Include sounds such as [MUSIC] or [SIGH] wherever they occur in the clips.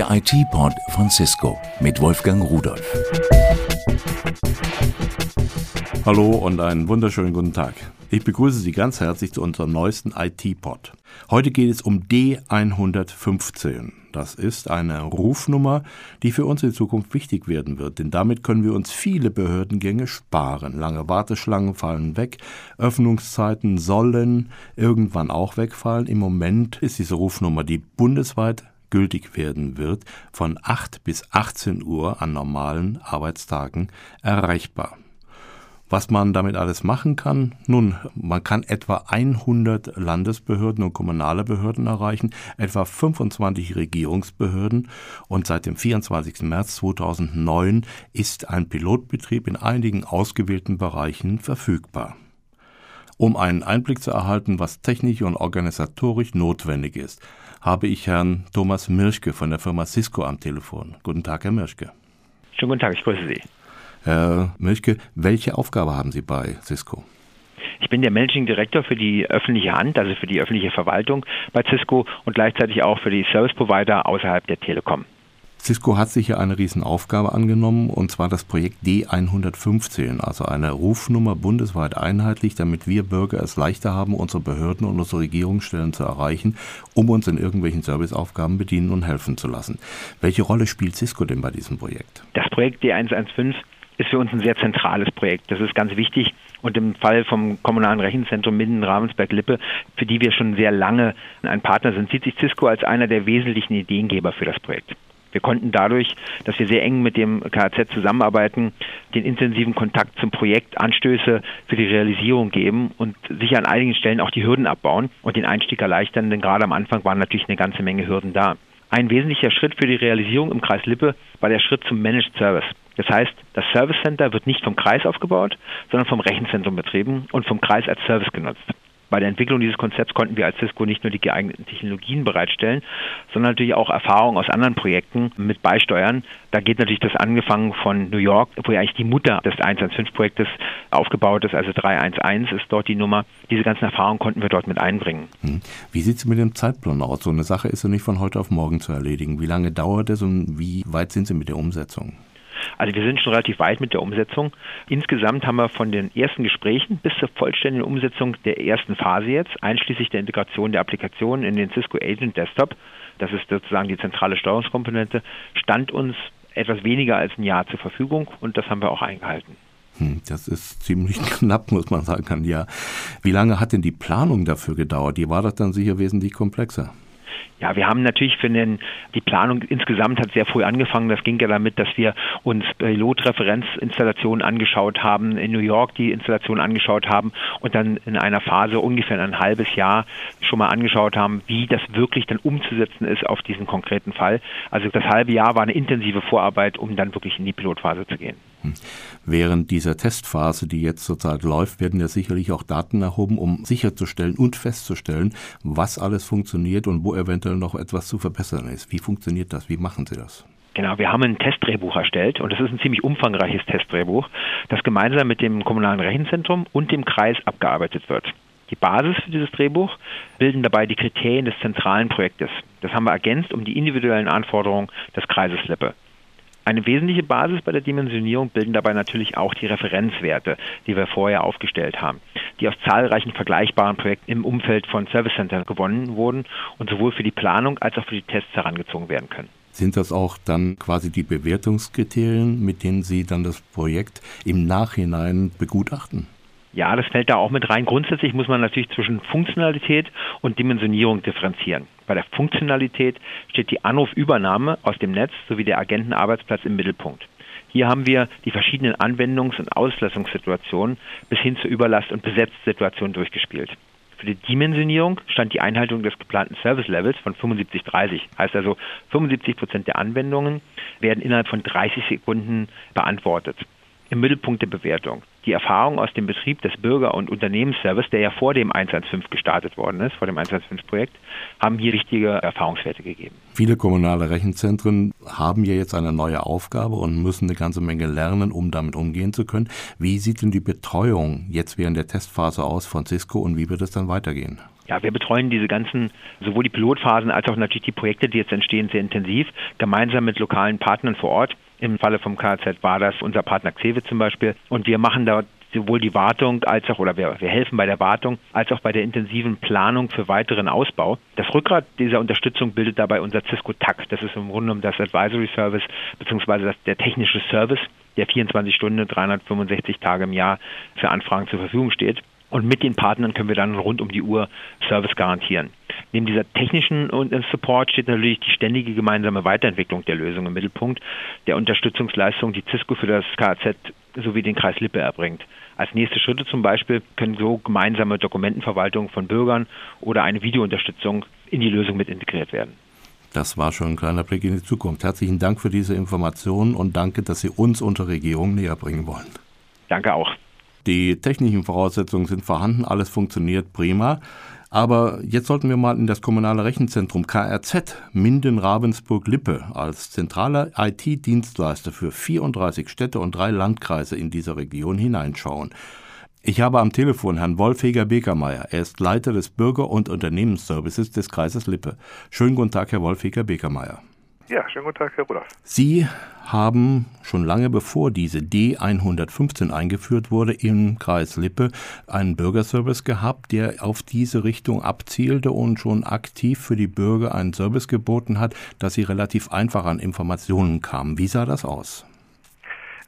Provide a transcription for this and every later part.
Der IT-Pod von Cisco mit Wolfgang Rudolf. Hallo und einen wunderschönen guten Tag. Ich begrüße Sie ganz herzlich zu unserem neuesten IT-Pod. Heute geht es um D115. Das ist eine Rufnummer, die für uns in Zukunft wichtig werden wird, denn damit können wir uns viele Behördengänge sparen. Lange Warteschlangen fallen weg, Öffnungszeiten sollen irgendwann auch wegfallen. Im Moment ist diese Rufnummer, die bundesweit gültig werden wird, von 8 bis 18 Uhr an normalen Arbeitstagen erreichbar. Was man damit alles machen kann? Nun, man kann etwa 100 Landesbehörden und kommunale Behörden erreichen, etwa 25 Regierungsbehörden und seit dem 24. März 2009 ist ein Pilotbetrieb in einigen ausgewählten Bereichen verfügbar. Um einen Einblick zu erhalten, was technisch und organisatorisch notwendig ist, habe ich Herrn Thomas Mirschke von der Firma Cisco am Telefon. Guten Tag, Herr Mirschke. Schönen guten Tag, ich grüße Sie. Herr Milchke, welche Aufgabe haben Sie bei Cisco? Ich bin der Managing Director für die öffentliche Hand, also für die öffentliche Verwaltung bei Cisco und gleichzeitig auch für die Service Provider außerhalb der Telekom. Cisco hat sich ja eine Riesenaufgabe angenommen, und zwar das Projekt D115, also eine Rufnummer bundesweit einheitlich, damit wir Bürger es leichter haben, unsere Behörden und unsere Regierungsstellen zu erreichen, um uns in irgendwelchen Serviceaufgaben bedienen und helfen zu lassen. Welche Rolle spielt Cisco denn bei diesem Projekt? Das Projekt D115 ist für uns ein sehr zentrales Projekt. Das ist ganz wichtig. Und im Fall vom Kommunalen Rechenzentrum Minden Ravensberg-Lippe, für die wir schon sehr lange ein Partner sind, sieht sich Cisco als einer der wesentlichen Ideengeber für das Projekt. Wir konnten dadurch, dass wir sehr eng mit dem KZ zusammenarbeiten, den intensiven Kontakt zum Projekt Anstöße für die Realisierung geben und sicher an einigen Stellen auch die Hürden abbauen und den Einstieg erleichtern, denn gerade am Anfang waren natürlich eine ganze Menge Hürden da. Ein wesentlicher Schritt für die Realisierung im Kreis Lippe war der Schritt zum Managed Service. Das heißt, das Service Center wird nicht vom Kreis aufgebaut, sondern vom Rechenzentrum betrieben und vom Kreis als Service genutzt. Bei der Entwicklung dieses Konzepts konnten wir als Cisco nicht nur die geeigneten Technologien bereitstellen, sondern natürlich auch Erfahrungen aus anderen Projekten mit beisteuern. Da geht natürlich das angefangen von New York, wo ja eigentlich die Mutter des 115-Projektes aufgebaut ist, also 311 ist dort die Nummer. Diese ganzen Erfahrungen konnten wir dort mit einbringen. Hm. Wie sieht es mit dem Zeitplan aus? So eine Sache ist ja nicht von heute auf morgen zu erledigen. Wie lange dauert es und wie weit sind Sie mit der Umsetzung? Also wir sind schon relativ weit mit der Umsetzung. Insgesamt haben wir von den ersten Gesprächen bis zur vollständigen Umsetzung der ersten Phase jetzt, einschließlich der Integration der Applikationen in den Cisco Agent Desktop, das ist sozusagen die zentrale Steuerungskomponente, stand uns etwas weniger als ein Jahr zur Verfügung und das haben wir auch eingehalten. Hm, das ist ziemlich [LAUGHS] knapp, muss man sagen, ja. Wie lange hat denn die Planung dafür gedauert? Die war doch dann sicher wesentlich komplexer. Ja, wir haben natürlich für den, die Planung insgesamt hat sehr früh angefangen. Das ging ja damit, dass wir uns Pilotreferenzinstallationen angeschaut haben, in New York die Installation angeschaut haben und dann in einer Phase ungefähr ein halbes Jahr schon mal angeschaut haben, wie das wirklich dann umzusetzen ist auf diesen konkreten Fall. Also das halbe Jahr war eine intensive Vorarbeit, um dann wirklich in die Pilotphase zu gehen. Während dieser Testphase, die jetzt zurzeit läuft, werden ja sicherlich auch Daten erhoben, um sicherzustellen und festzustellen, was alles funktioniert und wo eventuell noch etwas zu verbessern ist. Wie funktioniert das? Wie machen Sie das? Genau, wir haben ein Testdrehbuch erstellt und das ist ein ziemlich umfangreiches Testdrehbuch, das gemeinsam mit dem Kommunalen Rechenzentrum und dem Kreis abgearbeitet wird. Die Basis für dieses Drehbuch bilden dabei die Kriterien des zentralen Projektes. Das haben wir ergänzt um die individuellen Anforderungen des Kreises Lippe. Eine wesentliche Basis bei der Dimensionierung bilden dabei natürlich auch die Referenzwerte, die wir vorher aufgestellt haben, die aus zahlreichen vergleichbaren Projekten im Umfeld von Service Center gewonnen wurden und sowohl für die Planung als auch für die Tests herangezogen werden können. Sind das auch dann quasi die Bewertungskriterien, mit denen Sie dann das Projekt im Nachhinein begutachten? Ja, das fällt da auch mit rein. Grundsätzlich muss man natürlich zwischen Funktionalität und Dimensionierung differenzieren. Bei der Funktionalität steht die Anrufübernahme aus dem Netz sowie der Agentenarbeitsplatz im Mittelpunkt. Hier haben wir die verschiedenen Anwendungs- und Auslassungssituationen bis hin zur Überlast- und Besetzsituation durchgespielt. Für die Dimensionierung stand die Einhaltung des geplanten Service Levels von 75-30. Heißt also, 75 Prozent der Anwendungen werden innerhalb von 30 Sekunden beantwortet im Mittelpunkt der Bewertung. Die Erfahrung aus dem Betrieb des Bürger- und Unternehmensservice, der ja vor dem 115 gestartet worden ist, vor dem 115-Projekt, haben hier wichtige Erfahrungswerte gegeben. Viele kommunale Rechenzentren haben ja jetzt eine neue Aufgabe und müssen eine ganze Menge lernen, um damit umgehen zu können. Wie sieht denn die Betreuung jetzt während der Testphase aus von Cisco und wie wird es dann weitergehen? Ja, wir betreuen diese ganzen, sowohl die Pilotphasen als auch natürlich die Projekte, die jetzt entstehen, sehr intensiv, gemeinsam mit lokalen Partnern vor Ort. Im Falle vom KZ war das unser Partner Xewe zum Beispiel. Und wir machen dort sowohl die Wartung als auch, oder wir, wir helfen bei der Wartung, als auch bei der intensiven Planung für weiteren Ausbau. Das Rückgrat dieser Unterstützung bildet dabei unser Cisco TAC. Das ist im Grunde genommen das Advisory Service beziehungsweise das, der technische Service, der 24 Stunden, 365 Tage im Jahr für Anfragen zur Verfügung steht. Und mit den Partnern können wir dann rund um die Uhr Service garantieren. Neben dieser technischen Support steht natürlich die ständige gemeinsame Weiterentwicklung der Lösung im Mittelpunkt, der Unterstützungsleistung, die Cisco für das KZ sowie den Kreis Lippe erbringt. Als nächste Schritte zum Beispiel können so gemeinsame Dokumentenverwaltung von Bürgern oder eine Videounterstützung in die Lösung mit integriert werden. Das war schon ein kleiner Blick in die Zukunft. Herzlichen Dank für diese Informationen und danke, dass Sie uns unter Regierung näher bringen wollen. Danke auch. Die technischen Voraussetzungen sind vorhanden, alles funktioniert prima. Aber jetzt sollten wir mal in das kommunale Rechenzentrum KRZ Minden-Ravensburg-Lippe als zentraler IT-Dienstleister für 34 Städte und drei Landkreise in dieser Region hineinschauen. Ich habe am Telefon Herrn Wolfheger Bekermeier. Er ist Leiter des Bürger- und Unternehmensservices des Kreises Lippe. Schönen guten Tag, Herr Wolfheger Bekermeier. Ja, schönen guten Tag, Herr Rudolph. Sie haben schon lange bevor diese D115 eingeführt wurde im Kreis Lippe einen Bürgerservice gehabt, der auf diese Richtung abzielte und schon aktiv für die Bürger einen Service geboten hat, dass sie relativ einfach an Informationen kamen. Wie sah das aus?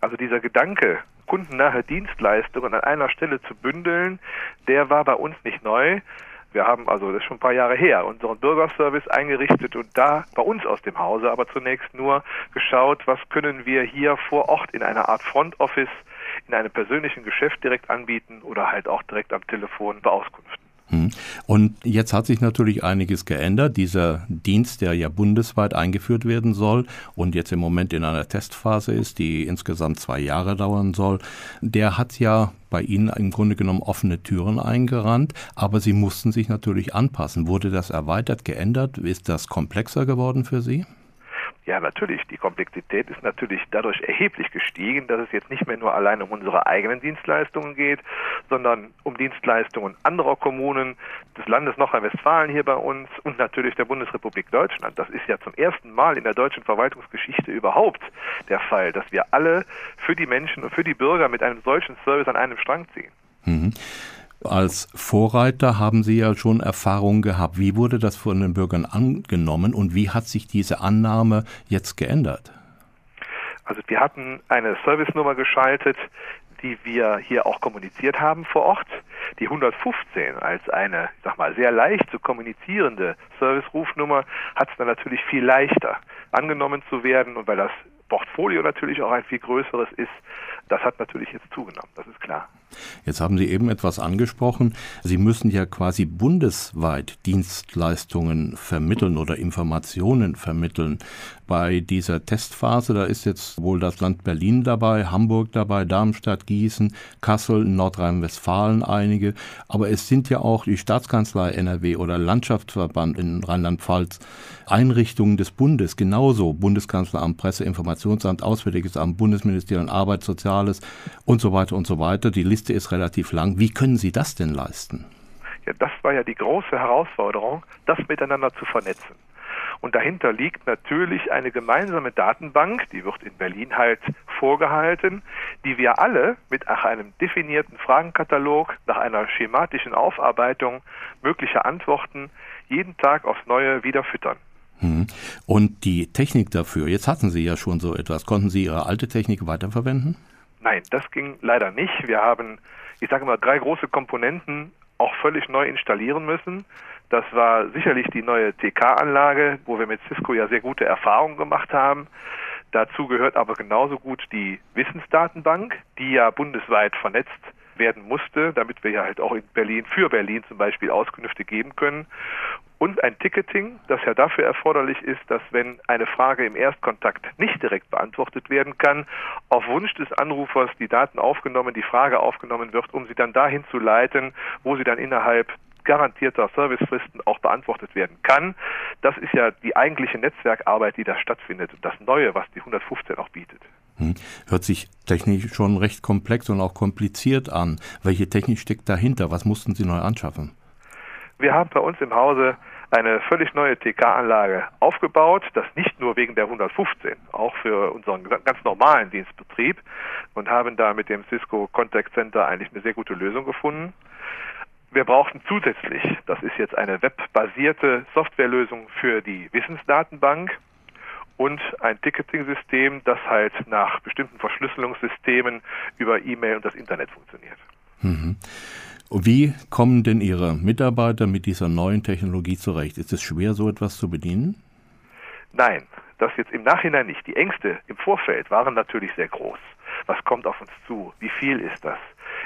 Also dieser Gedanke, kundennahe Dienstleistungen an einer Stelle zu bündeln, der war bei uns nicht neu. Wir haben also, das ist schon ein paar Jahre her, unseren Bürgerservice eingerichtet und da bei uns aus dem Hause aber zunächst nur geschaut, was können wir hier vor Ort in einer Art Front Office in einem persönlichen Geschäft direkt anbieten oder halt auch direkt am Telefon beauskunften. Hm. Und jetzt hat sich natürlich einiges geändert. Dieser Dienst, der ja bundesweit eingeführt werden soll und jetzt im Moment in einer Testphase ist, die insgesamt zwei Jahre dauern soll, der hat ja bei Ihnen im Grunde genommen offene Türen eingerannt, aber Sie mussten sich natürlich anpassen. Wurde das erweitert, geändert? Ist das komplexer geworden für Sie? Ja, natürlich. Die Komplexität ist natürlich dadurch erheblich gestiegen, dass es jetzt nicht mehr nur allein um unsere eigenen Dienstleistungen geht, sondern um Dienstleistungen anderer Kommunen, des Landes Nordrhein-Westfalen hier bei uns und natürlich der Bundesrepublik Deutschland. Das ist ja zum ersten Mal in der deutschen Verwaltungsgeschichte überhaupt der Fall, dass wir alle für die Menschen und für die Bürger mit einem solchen Service an einem Strang ziehen. Mhm. Als Vorreiter haben Sie ja schon Erfahrungen gehabt. Wie wurde das von den Bürgern angenommen und wie hat sich diese Annahme jetzt geändert? Also wir hatten eine Servicenummer geschaltet, die wir hier auch kommuniziert haben vor Ort. Die 115 als eine, ich sag mal, sehr leicht zu kommunizierende Service-Rufnummer hat es dann natürlich viel leichter angenommen zu werden und weil das Portfolio natürlich auch ein viel größeres ist, das hat natürlich jetzt zugenommen, das ist klar. Jetzt haben Sie eben etwas angesprochen. Sie müssen ja quasi bundesweit Dienstleistungen vermitteln oder Informationen vermitteln. Bei dieser Testphase, da ist jetzt wohl das Land Berlin dabei, Hamburg dabei, Darmstadt, Gießen, Kassel, Nordrhein-Westfalen einige. Aber es sind ja auch die Staatskanzlei NRW oder Landschaftsverband in Rheinland-Pfalz, Einrichtungen des Bundes, genauso Bundeskanzleramt, Presseinformationsamt, Auswärtiges Amt, Bundesministerium Arbeit, Soziales und so weiter und so weiter. Die Liste Liste ist relativ lang. Wie können Sie das denn leisten? Ja, das war ja die große Herausforderung, das miteinander zu vernetzen. Und dahinter liegt natürlich eine gemeinsame Datenbank, die wird in Berlin halt vorgehalten, die wir alle mit einem definierten Fragenkatalog nach einer schematischen Aufarbeitung möglicher Antworten jeden Tag aufs Neue wieder füttern. Hm. Und die Technik dafür, jetzt hatten Sie ja schon so etwas, konnten Sie Ihre alte Technik weiterverwenden? Nein, das ging leider nicht. Wir haben, ich sage mal, drei große Komponenten auch völlig neu installieren müssen. Das war sicherlich die neue TK-Anlage, wo wir mit Cisco ja sehr gute Erfahrungen gemacht haben. Dazu gehört aber genauso gut die Wissensdatenbank, die ja bundesweit vernetzt werden musste, damit wir ja halt auch in Berlin für Berlin zum Beispiel Auskünfte geben können und ein Ticketing, das ja dafür erforderlich ist, dass wenn eine Frage im Erstkontakt nicht direkt beantwortet werden kann, auf Wunsch des Anrufers die Daten aufgenommen, die Frage aufgenommen wird, um sie dann dahin zu leiten, wo sie dann innerhalb garantierter Servicefristen auch beantwortet werden kann. Das ist ja die eigentliche Netzwerkarbeit, die da stattfindet und das Neue, was die 115 auch bietet. Hm. Hört sich technisch schon recht komplex und auch kompliziert an. Welche Technik steckt dahinter? Was mussten Sie neu anschaffen? Wir haben bei uns im Hause eine völlig neue TK-Anlage aufgebaut, das nicht nur wegen der 115, auch für unseren ganz normalen Dienstbetrieb und haben da mit dem Cisco Contact Center eigentlich eine sehr gute Lösung gefunden. Wir brauchten zusätzlich, das ist jetzt eine webbasierte Softwarelösung für die Wissensdatenbank und ein Ticketing-System, das halt nach bestimmten Verschlüsselungssystemen über E-Mail und das Internet funktioniert. Mhm. Wie kommen denn Ihre Mitarbeiter mit dieser neuen Technologie zurecht? Ist es schwer, so etwas zu bedienen? Nein, das jetzt im Nachhinein nicht. Die Ängste im Vorfeld waren natürlich sehr groß. Was kommt auf uns zu? Wie viel ist das?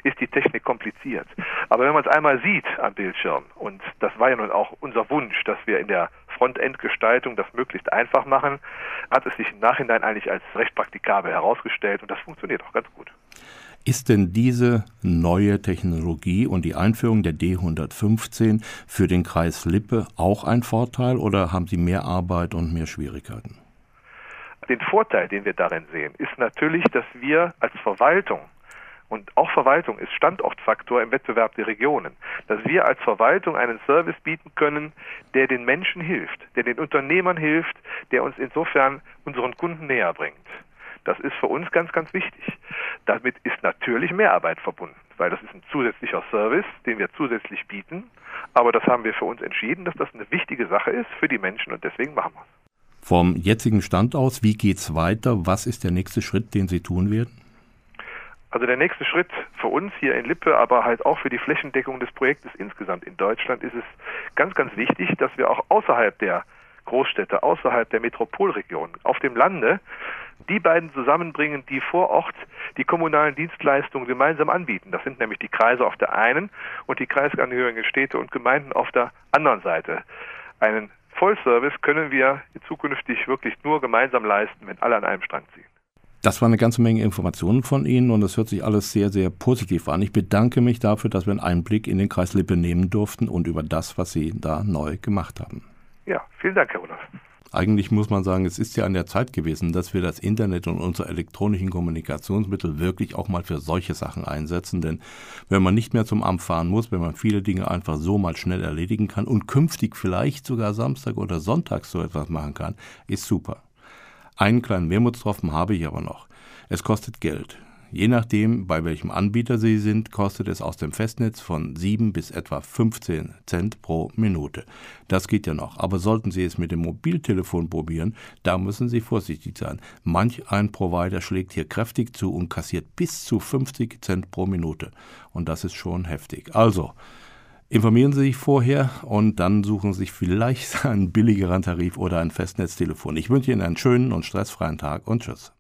Ist die Technik kompliziert? Aber wenn man es einmal sieht am Bildschirm, und das war ja nun auch unser Wunsch, dass wir in der Frontend-Gestaltung das möglichst einfach machen, hat es sich im Nachhinein eigentlich als recht praktikabel herausgestellt und das funktioniert auch ganz gut. Ist denn diese neue Technologie und die Einführung der D115 für den Kreis Lippe auch ein Vorteil oder haben Sie mehr Arbeit und mehr Schwierigkeiten? Den Vorteil, den wir darin sehen, ist natürlich, dass wir als Verwaltung und auch Verwaltung ist Standortfaktor im Wettbewerb der Regionen, dass wir als Verwaltung einen Service bieten können, der den Menschen hilft, der den Unternehmern hilft, der uns insofern unseren Kunden näher bringt. Das ist für uns ganz, ganz wichtig. Damit ist natürlich Mehrarbeit verbunden, weil das ist ein zusätzlicher Service, den wir zusätzlich bieten. Aber das haben wir für uns entschieden, dass das eine wichtige Sache ist für die Menschen und deswegen machen wir es. Vom jetzigen Stand aus, wie geht es weiter? Was ist der nächste Schritt, den Sie tun werden? Also der nächste Schritt für uns hier in Lippe, aber halt auch für die Flächendeckung des Projektes insgesamt in Deutschland ist es ganz, ganz wichtig, dass wir auch außerhalb der Großstädte, außerhalb der Metropolregion, auf dem Lande, die beiden zusammenbringen, die vor Ort die kommunalen Dienstleistungen gemeinsam anbieten. Das sind nämlich die Kreise auf der einen und die kreisangehörigen Städte und Gemeinden auf der anderen Seite. Einen Vollservice können wir zukünftig wirklich nur gemeinsam leisten, wenn alle an einem Strang ziehen. Das war eine ganze Menge Informationen von Ihnen und es hört sich alles sehr, sehr positiv an. Ich bedanke mich dafür, dass wir einen Einblick in den Kreis Lippe nehmen durften und über das, was Sie da neu gemacht haben. Ja, vielen Dank, Herr Olaf. Eigentlich muss man sagen, es ist ja an der Zeit gewesen, dass wir das Internet und unsere elektronischen Kommunikationsmittel wirklich auch mal für solche Sachen einsetzen. Denn wenn man nicht mehr zum Amt fahren muss, wenn man viele Dinge einfach so mal schnell erledigen kann und künftig vielleicht sogar Samstag oder Sonntag so etwas machen kann, ist super. Einen kleinen Wermutstropfen habe ich aber noch. Es kostet Geld. Je nachdem, bei welchem Anbieter Sie sind, kostet es aus dem Festnetz von 7 bis etwa 15 Cent pro Minute. Das geht ja noch, aber sollten Sie es mit dem Mobiltelefon probieren, da müssen Sie vorsichtig sein. Manch ein Provider schlägt hier kräftig zu und kassiert bis zu 50 Cent pro Minute. Und das ist schon heftig. Also, Informieren Sie sich vorher und dann suchen Sie sich vielleicht [LAUGHS] einen billigeren Tarif oder ein Festnetztelefon. Ich wünsche Ihnen einen schönen und stressfreien Tag und tschüss.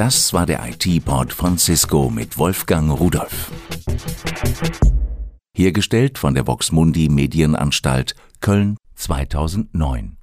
Das war der IT-Pod von Cisco mit Wolfgang Rudolf. Hergestellt von der Voxmundi Medienanstalt Köln 2009.